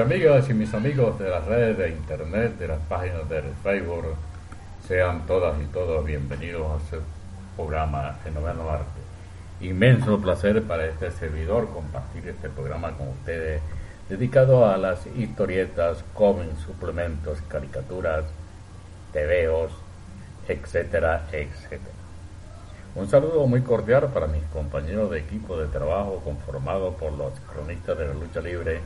amigas y mis amigos de las redes de internet, de las páginas de Facebook, sean todas y todos bienvenidos a este programa El Noveno Arte. Inmenso placer para este servidor compartir este programa con ustedes, dedicado a las historietas, cómics, suplementos, caricaturas, tebeos, etcétera, etcétera. Un saludo muy cordial para mis compañeros de equipo de trabajo conformado por los cronistas de la lucha libre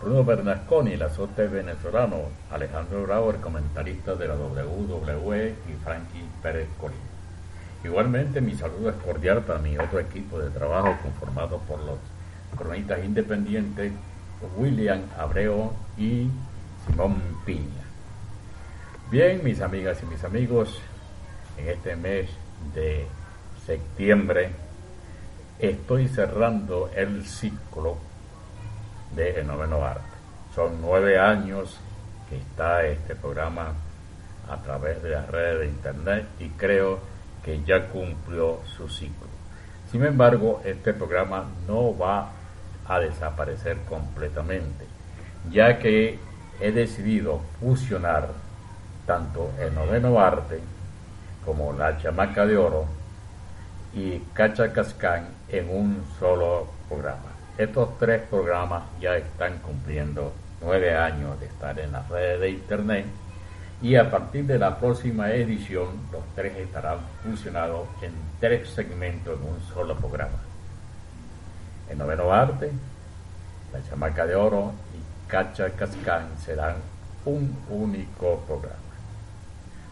Bruno Bernasconi, el azote venezolano, Alejandro Bravo, el comentarista de la WWE y Frankie Pérez Colín. Igualmente mi saludo es cordial para mi otro equipo de trabajo conformado por los cronistas independientes William Abreu y Simón Piña. Bien, mis amigas y mis amigos, en este mes de septiembre estoy cerrando el ciclo de El Noveno Arte. Son nueve años que está este programa a través de las redes de Internet y creo que ya cumplió su ciclo. Sin embargo, este programa no va a desaparecer completamente, ya que he decidido fusionar tanto el noveno arte como la chamaca de oro y Cacha Cascán en un solo programa. Estos tres programas ya están cumpliendo nueve años de estar en las redes de Internet y a partir de la próxima edición los tres estarán fusionados en tres segmentos en un solo programa. El noveno arte, la chamaca de oro y Cacha Cascán serán un único programa.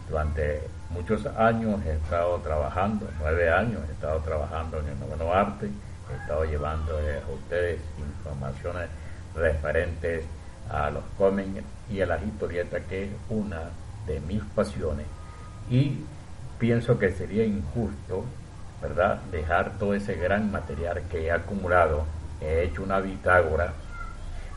Durante muchos años he estado trabajando, nueve años he estado trabajando en el noveno arte he estado llevando a ustedes informaciones referentes a los cómics y a las historietas, que es una de mis pasiones. Y pienso que sería injusto, ¿verdad?, dejar todo ese gran material que he acumulado. He hecho una bitágora,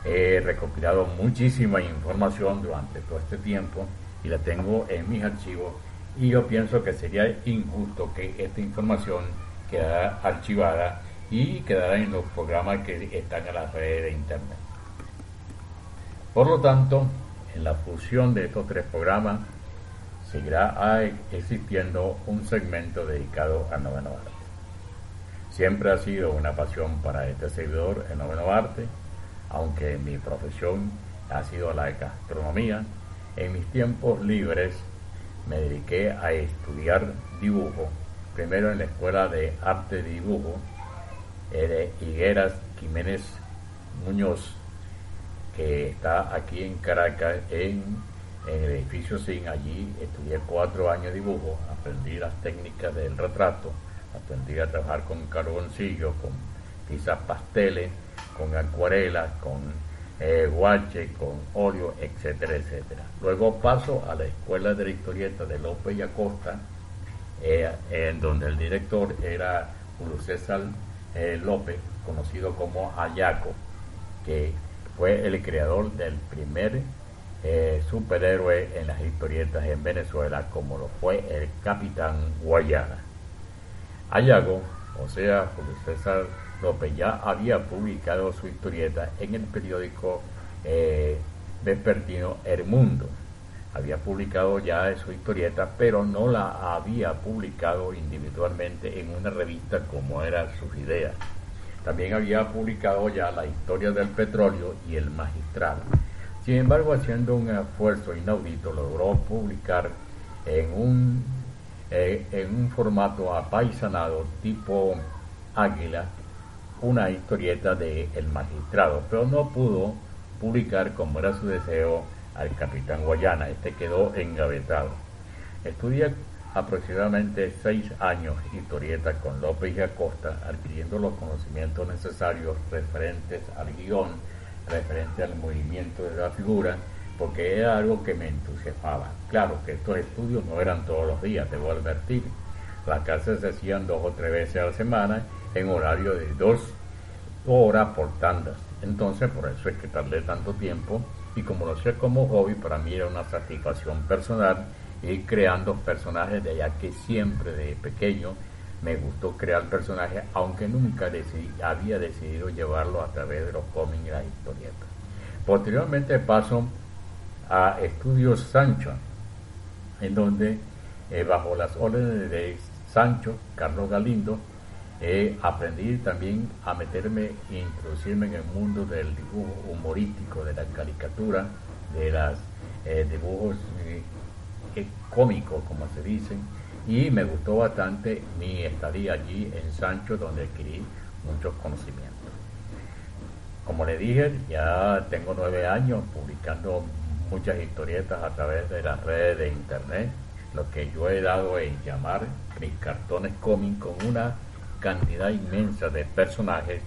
he recopilado muchísima información durante todo este tiempo y la tengo en mis archivos. Y yo pienso que sería injusto que esta información quedara archivada y quedará en los programas que están en las redes de Internet. Por lo tanto, en la fusión de estos tres programas seguirá existiendo un segmento dedicado al noveno arte. Siempre ha sido una pasión para este servidor el noveno arte, aunque mi profesión ha sido la gastronomía. En mis tiempos libres me dediqué a estudiar dibujo, primero en la Escuela de Arte de Dibujo de Higueras Jiménez Muñoz, que está aquí en Caracas, en, el edificio SIN. Allí estudié cuatro años de dibujo, aprendí las técnicas del retrato, aprendí a trabajar con carboncillo, con quizás pasteles, con acuarelas, con eh, guache, con óleo, etcétera, etcétera. Luego paso a la Escuela de la Historieta de López y Acosta, eh, en donde el director era Julio César eh, López, conocido como Ayaco, que fue el creador del primer eh, superhéroe en las historietas en Venezuela, como lo fue el Capitán Guayana. Ayago, o sea, Julio César López, ya había publicado su historieta en el periódico eh, vespertino El Mundo. Había publicado ya su historieta, pero no la había publicado individualmente en una revista como era sus ideas. También había publicado ya la historia del petróleo y el magistral. Sin embargo, haciendo un esfuerzo inaudito, logró publicar en un, eh, en un formato apaisanado tipo águila una historieta de El Magistrado, pero no pudo publicar como era su deseo al capitán Guayana. Este quedó engavetado. Estudia aproximadamente seis años historieta con López y Acosta, adquiriendo los conocimientos necesarios referentes al guion, referente al movimiento de la figura, porque era algo que me entusiasmaba. Claro que estos estudios no eran todos los días, debo advertir. Las clases se hacían dos o tres veces a la semana en horario de dos horas por tandas. Entonces, por eso es que tardé tanto tiempo y como lo hacía como hobby, para mí era una satisfacción personal ir creando personajes de allá que siempre de pequeño me gustó crear personajes, aunque nunca había decidido llevarlo a través de los cómics y las historietas. Posteriormente paso a Estudios Sancho, en donde eh, bajo las órdenes de Sancho, Carlos Galindo, aprendí también a meterme e introducirme en el mundo del dibujo humorístico, de la caricatura, de los eh, dibujos eh, cómicos, como se dicen, y me gustó bastante mi estadía allí en Sancho, donde adquirí muchos conocimientos. Como le dije, ya tengo nueve años publicando muchas historietas a través de las redes de internet, lo que yo he dado en llamar mis cartones cómicos una cantidad inmensa de personajes.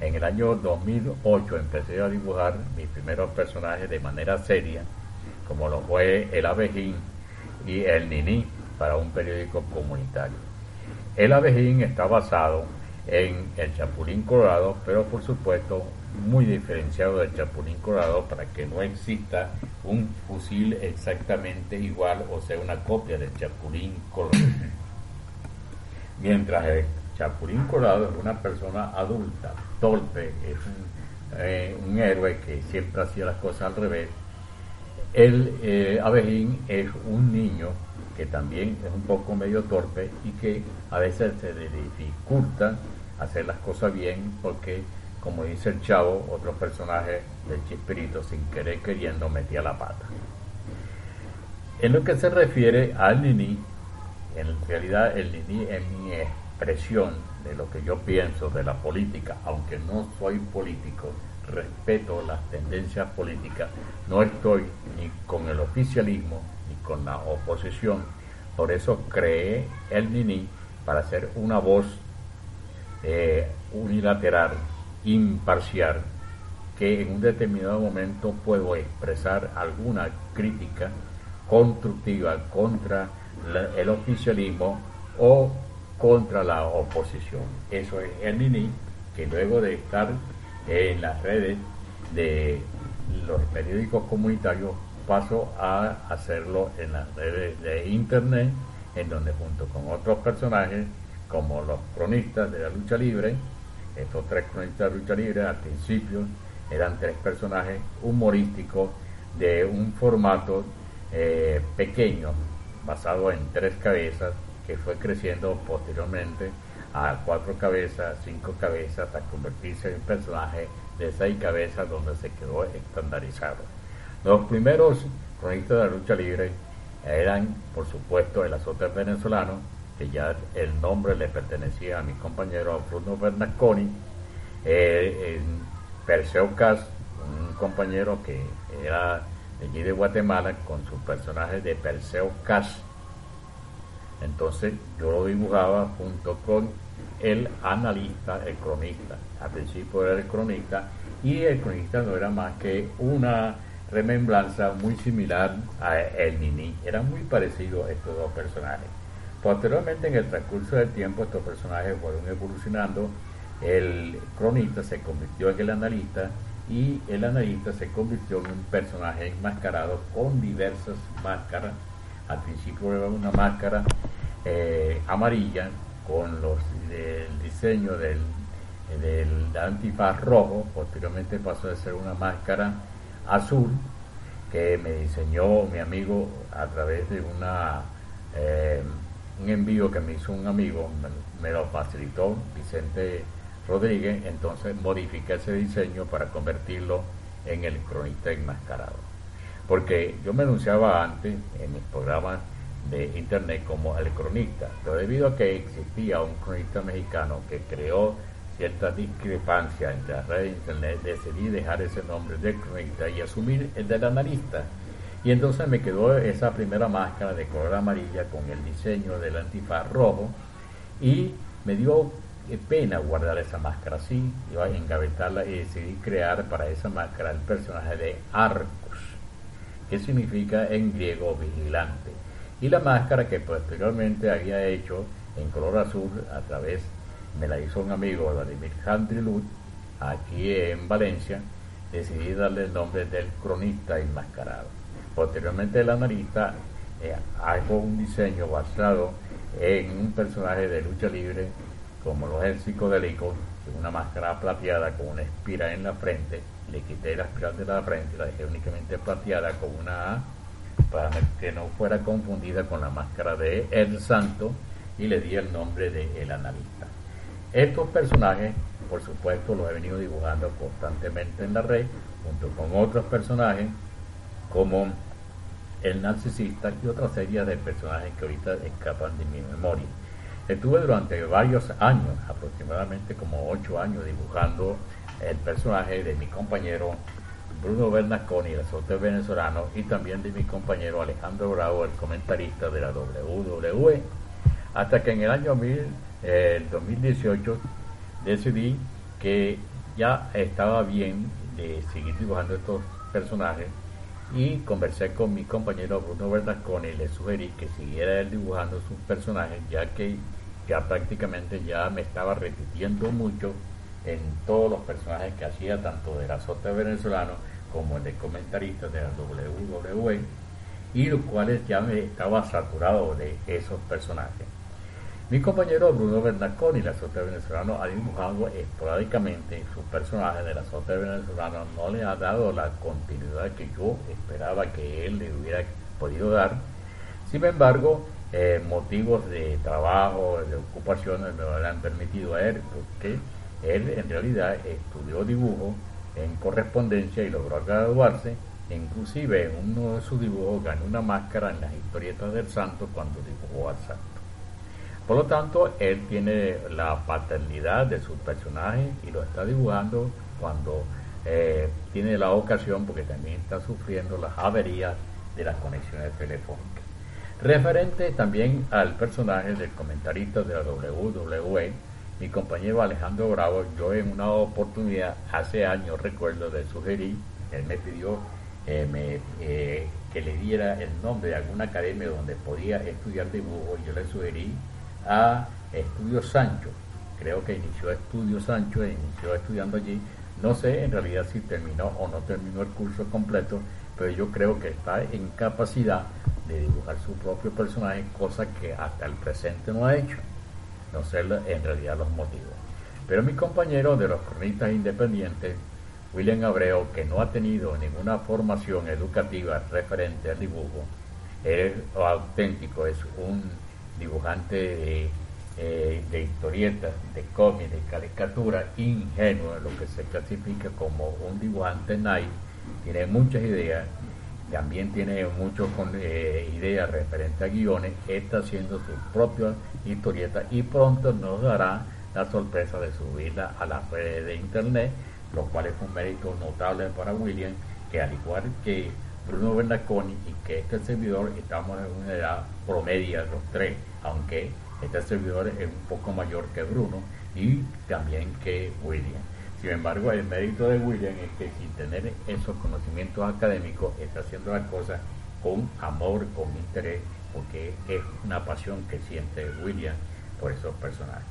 En el año 2008 empecé a dibujar mis primeros personajes de manera seria, como lo fue el abejín y el niní para un periódico comunitario. El abejín está basado en el chapulín colorado, pero por supuesto muy diferenciado del chapulín colorado para que no exista un fusil exactamente igual o sea una copia del chapulín colorado. Mientras el Chapulín Colorado es una persona adulta, torpe, es eh, un, héroe que siempre hacía las cosas al revés. El eh, abejín es un niño que también es un poco medio torpe y que a veces se le dificulta hacer las cosas bien porque, como dice el chavo, otro personaje del Chispirito, sin querer queriendo, metía la pata. En lo que se refiere al Nini, en realidad el Nini es mi expresión de lo que yo pienso de la política, aunque no soy político, respeto las tendencias políticas, no estoy ni con el oficialismo ni con la oposición, por eso creé el NINI para ser una voz eh, unilateral, imparcial, que en un determinado momento puedo expresar alguna crítica constructiva contra el oficialismo o contra la oposición. Eso es el NINI, que luego de estar en las redes de los periódicos comunitarios paso a hacerlo en las redes de internet, en donde junto con otros personajes, como los cronistas de la lucha libre, estos tres cronistas de lucha libre al principio eran tres personajes humorísticos de un formato eh, pequeño, basado en tres cabezas, que fue creciendo posteriormente a cuatro cabezas, cinco cabezas, hasta convertirse en personaje de seis cabezas donde se quedó estandarizado. Los primeros cronistas de la lucha libre eran, por supuesto, el azote venezolano, que ya el nombre le pertenecía a mi compañero Bruno Bernasconi, eh, Perseo Cas, un compañero que era de allí de Guatemala, con su personaje de Perseo Cas, entonces yo lo dibujaba junto con el analista, el cronista. Al principio era el cronista y el cronista no era más que una remembranza muy similar a el Nini. Eran muy parecidos estos dos personajes. Posteriormente, en el transcurso del tiempo, estos personajes fueron evolucionando. El cronista se convirtió en el analista y el analista se convirtió en un personaje enmascarado con diversas máscaras al principio era una máscara eh, amarilla con los el diseño del, del antifaz rojo, posteriormente pasó a ser una máscara azul que me diseñó mi amigo a través de una eh, un envío que me hizo un amigo, me, lo facilitó Vicente Rodríguez, entonces modifiqué ese diseño para convertirlo en el cronista enmascarado. Porque yo me anunciaba antes en mis programas de internet como el cronista, pero debido a que existía un cronista mexicano que creó cierta discrepancia entre las redes de internet, decidí dejar ese nombre de cronista y asumir el del analista. Y entonces me quedó esa primera máscara de color amarilla con el diseño del antifaz rojo y me dio pena guardar esa máscara así, iba engavetarla y decidí crear para esa máscara el personaje de Arco que significa en griego vigilante, y la máscara que posteriormente había hecho en color azul a través, me la hizo un amigo, Vladimir Handrilut, aquí en Valencia, decidí darle el nombre del cronista enmascarado. Posteriormente el analista eh, hago un diseño basado en un personaje de lucha libre como los el psicodélico una máscara plateada con una espiral en la frente, le quité la espiral de la frente, la dejé únicamente plateada con una para que no fuera confundida con la máscara de El Santo y le di el nombre de El Analista. Estos personajes, por supuesto, los he venido dibujando constantemente en la red, junto con otros personajes como el narcisista y otra serie de personajes que ahorita escapan de mi memoria. Estuve durante varios años, aproximadamente como ocho años, dibujando el personaje de mi compañero Bruno Bernasconi, el azote venezolano, y también de mi compañero Alejandro Bravo, el comentarista de la WWE. Hasta que en el año 2018 decidí que ya estaba bien de seguir dibujando estos personajes y conversé con mi compañero Bruno Bernasconi y le sugerí que siguiera él dibujando sus personajes ya que ya prácticamente ya me estaba repitiendo mucho en todos los personajes que hacía tanto del azote venezolano como el de comentaristas de la WWE y los cuales ya me estaba saturado de esos personajes. Mi compañero Bruno Bernasconi, el azote venezolano, ha dibujado esporádicamente sus personajes del azote venezolano, no le ha dado la continuidad que yo esperaba que él le hubiera podido dar. Sin embargo, eh, motivos de trabajo, de ocupaciones, no le han permitido a él, porque él en realidad estudió dibujo en correspondencia y logró graduarse. Inclusive en uno de sus dibujos ganó una máscara en las historietas del santo cuando dibujó al santo. Por lo tanto, él tiene la paternidad de su personaje y lo está dibujando cuando eh, tiene la ocasión porque también está sufriendo las averías de las conexiones telefónicas. Referente también al personaje del comentarista de la WWE, mi compañero Alejandro Bravo, yo en una oportunidad hace años recuerdo de sugerir, él me pidió eh, eh, que le diera el nombre de alguna academia donde podía estudiar dibujo y yo le sugerí a Estudio Sancho. Creo que inició Estudio Sancho e inició estudiando allí. No sé en realidad si terminó o no terminó el curso completo, pero yo creo que está en capacidad de dibujar su propio personaje, cosa que hasta el presente no ha hecho. No sé en realidad los motivos. Pero mi compañero de los cronistas independientes, William Abreu, que no ha tenido ninguna formación educativa referente al dibujo, es auténtico, es un dibujante de, eh, historietas, de cómics, de caricatura, ingenuo, lo que se clasifica como un dibujante nice, tiene muchas ideas, también tiene muchas eh, ideas referentes a guiones, está haciendo sus propias historietas y pronto nos dará la sorpresa de subirla a las redes de internet, lo cual es un mérito notable para William, que al igual que Bruno Bernasconi y que este servidor estamos en una edad promedia los tres, aunque este servidor es un poco mayor que Bruno y también que William. Sin embargo, el mérito de William es que sin tener esos conocimientos académicos está haciendo las cosas con amor, con interés, porque es una pasión que siente William por esos personajes.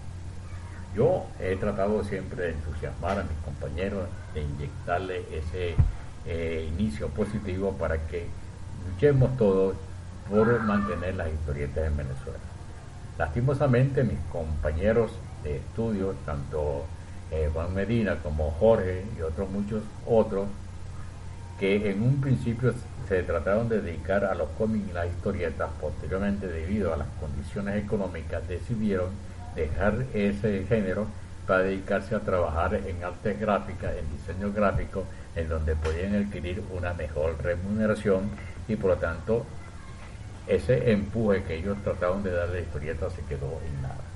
Yo he tratado siempre de entusiasmar a mis compañeros, de inyectarle ese eh, inicio positivo para que luchemos todos por mantener las historietas en Venezuela. Lastimosamente mis compañeros de estudio, tanto eh, Juan Medina como Jorge y otros muchos otros, que en un principio se trataron de dedicar a los cómics y las historietas, posteriormente debido a las condiciones económicas decidieron dejar ese género para dedicarse a trabajar en artes gráficas, en diseño gráfico, en donde podían adquirir una mejor remuneración y por lo tanto ese empuje que ellos trataron de darle a la historieta se quedó en nada.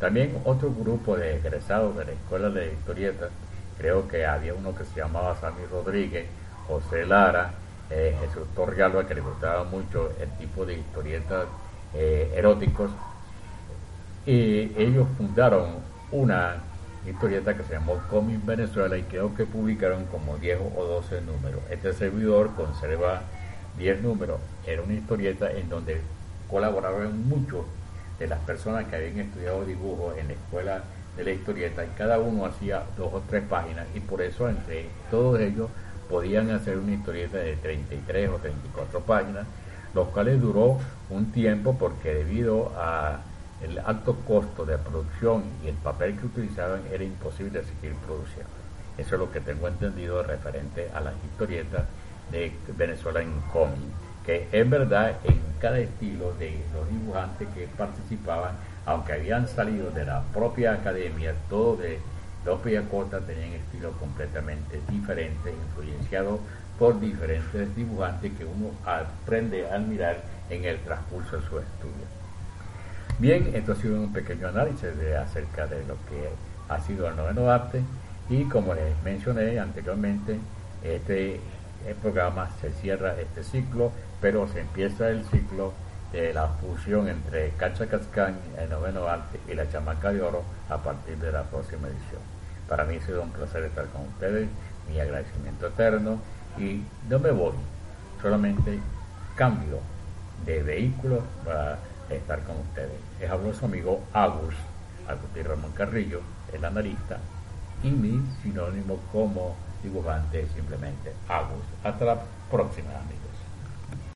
También otro grupo de egresados de la escuela de historietas, creo que había uno que se llamaba Sammy Rodríguez, José Lara, eh, Jesús Torrealba, que le gustaba mucho el tipo de historietas eh, eróticos, y ellos fundaron una historieta que se llamó Comic Venezuela y creo que publicaron como 10 o 12 números. Este servidor conserva 10 números. Era una historieta en donde colaboraron muchos de las personas que habían estudiado dibujo en la escuela de la historieta y cada uno hacía dos o tres páginas y por eso entre todos ellos podían hacer una historieta de 33 o 34 páginas, los cuales duró un tiempo porque debido a el alto costo de producción y el papel que utilizaban era imposible seguir produciendo. Eso es lo que tengo entendido referente a las historietas de Venezuela en cómic, que en verdad en cada estilo de los dibujantes que participaban, aunque habían salido de la propia academia, todos de Cota tenían estilos completamente diferentes, influenciados por diferentes dibujantes que uno aprende a admirar en el transcurso de su estudio. Bien, esto ha sido un pequeño análisis de, acerca de lo que ha sido el noveno arte y como les mencioné anteriormente, este programa se cierra este ciclo, pero se empieza el ciclo de la fusión entre Cacha Cascán, el noveno arte y la chamaca de oro a partir de la próxima edición. Para mí ha sido un placer estar con ustedes, mi agradecimiento eterno y no me voy, solamente cambio de vehículo para estar con ustedes. Es habló su amigo Agus, Agustín Ramón Carrillo, el analista, y mi sinónimo como dibujante simplemente Agus. Hasta la próxima amigos.